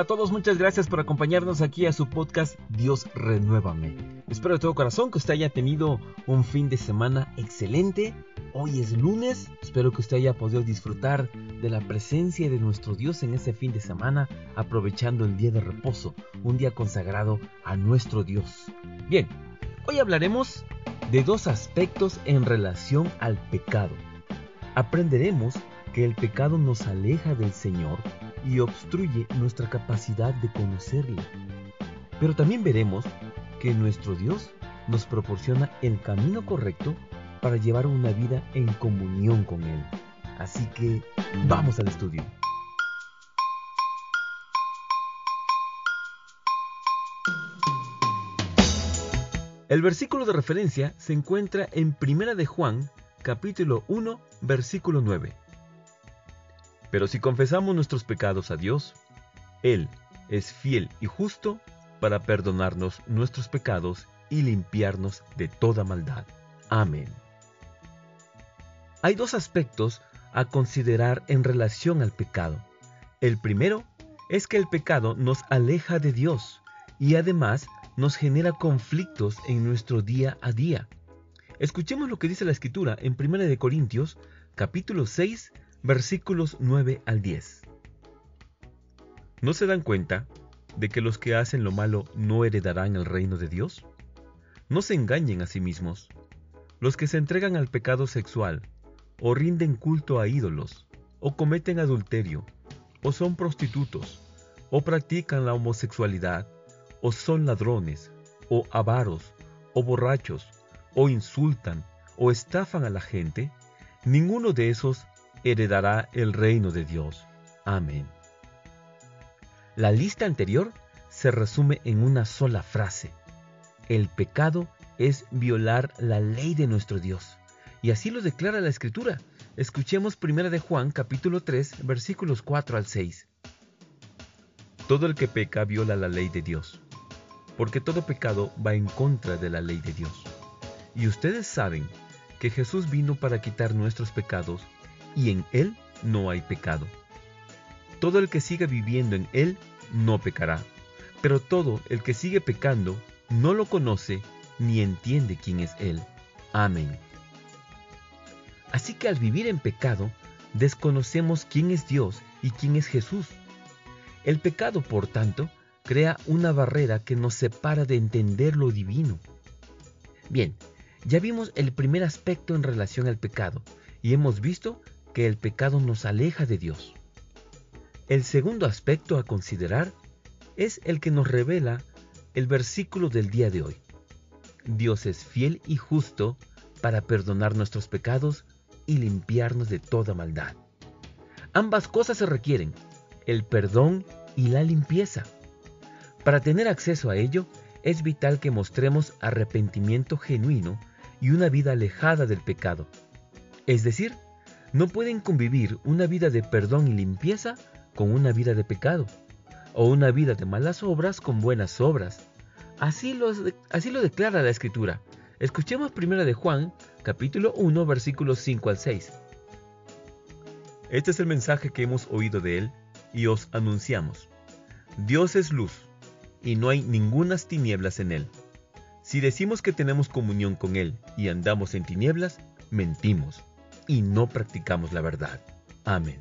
Hola a todos, muchas gracias por acompañarnos aquí a su podcast Dios Renuévame. Espero de todo corazón que usted haya tenido un fin de semana excelente. Hoy es lunes, espero que usted haya podido disfrutar de la presencia de nuestro Dios en ese fin de semana, aprovechando el día de reposo, un día consagrado a nuestro Dios. Bien, hoy hablaremos de dos aspectos en relación al pecado. Aprenderemos que el pecado nos aleja del Señor y obstruye nuestra capacidad de conocerle. Pero también veremos que nuestro Dios nos proporciona el camino correcto para llevar una vida en comunión con Él. Así que vamos al estudio. El versículo de referencia se encuentra en Primera de Juan, capítulo 1, versículo 9. Pero si confesamos nuestros pecados a Dios, Él es fiel y justo para perdonarnos nuestros pecados y limpiarnos de toda maldad. Amén. Hay dos aspectos a considerar en relación al pecado. El primero es que el pecado nos aleja de Dios y además nos genera conflictos en nuestro día a día. Escuchemos lo que dice la escritura en 1 Corintios capítulo 6 versículos 9 al 10. ¿No se dan cuenta de que los que hacen lo malo no heredarán el reino de Dios? No se engañen a sí mismos. Los que se entregan al pecado sexual, o rinden culto a ídolos, o cometen adulterio, o son prostitutos, o practican la homosexualidad, o son ladrones, o avaros, o borrachos, o insultan, o estafan a la gente, ninguno de esos heredará el reino de Dios. Amén. La lista anterior se resume en una sola frase. El pecado es violar la ley de nuestro Dios. Y así lo declara la Escritura. Escuchemos 1 de Juan capítulo 3 versículos 4 al 6. Todo el que peca viola la ley de Dios, porque todo pecado va en contra de la ley de Dios. Y ustedes saben que Jesús vino para quitar nuestros pecados y en Él no hay pecado. Todo el que siga viviendo en Él no pecará, pero todo el que sigue pecando no lo conoce ni entiende quién es Él. Amén. Así que al vivir en pecado, desconocemos quién es Dios y quién es Jesús. El pecado, por tanto, crea una barrera que nos separa de entender lo divino. Bien, ya vimos el primer aspecto en relación al pecado y hemos visto que el pecado nos aleja de Dios. El segundo aspecto a considerar es el que nos revela el versículo del día de hoy. Dios es fiel y justo para perdonar nuestros pecados y limpiarnos de toda maldad. Ambas cosas se requieren, el perdón y la limpieza. Para tener acceso a ello, es vital que mostremos arrepentimiento genuino y una vida alejada del pecado, es decir, no pueden convivir una vida de perdón y limpieza con una vida de pecado, o una vida de malas obras con buenas obras. Así lo, declara la Escritura. Escuchemos primero de Juan, capítulo 1, versículos 5 al 6. Este es el mensaje que hemos oído de él y os anunciamos. Dios es luz, y no hay ningunas tinieblas en él. Si decimos que tenemos comunión con él y andamos en tinieblas, mentimos y no practicamos la verdad. Amén.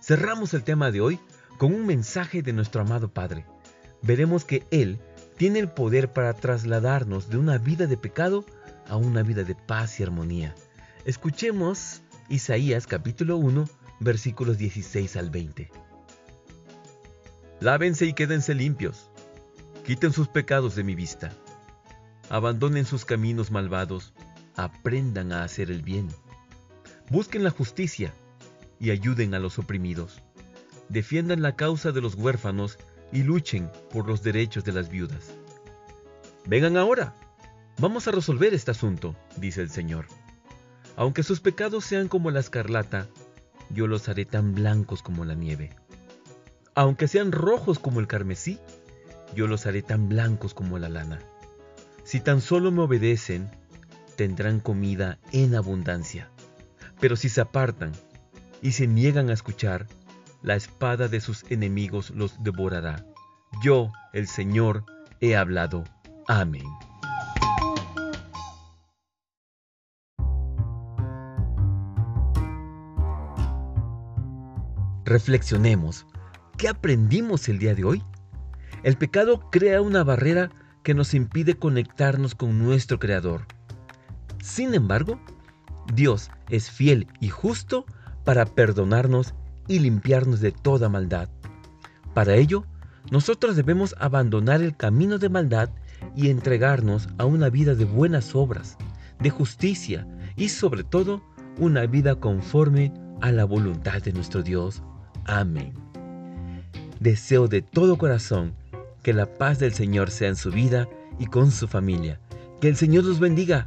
Cerramos el tema de hoy con un mensaje de nuestro amado Padre. Veremos que Él tiene el poder para trasladarnos de una vida de pecado a una vida de paz y armonía. Escuchemos Isaías capítulo 1 versículos 16 al 20. Lávense y quédense limpios. Quiten sus pecados de mi vista. Abandonen sus caminos malvados aprendan a hacer el bien. Busquen la justicia y ayuden a los oprimidos. Defiendan la causa de los huérfanos y luchen por los derechos de las viudas. Vengan ahora, vamos a resolver este asunto, dice el Señor. Aunque sus pecados sean como la escarlata, yo los haré tan blancos como la nieve. Aunque sean rojos como el carmesí, yo los haré tan blancos como la lana. Si tan solo me obedecen tendrán comida en abundancia. Pero si se apartan y se niegan a escuchar, la espada de sus enemigos los devorará. Yo, el Señor, he hablado. Amén. Reflexionemos. ¿Qué aprendimos el día de hoy? El pecado crea una barrera que nos impide conectarnos con nuestro Creador. Sin embargo, Dios es fiel y justo para perdonarnos y limpiarnos de toda maldad. Para ello, nosotros debemos abandonar el camino de maldad y entregarnos a una vida de buenas obras, de justicia y sobre todo una vida conforme a la voluntad de nuestro Dios. Amén. Deseo de todo corazón que la paz del Señor sea en su vida y con su familia. Que el Señor los bendiga.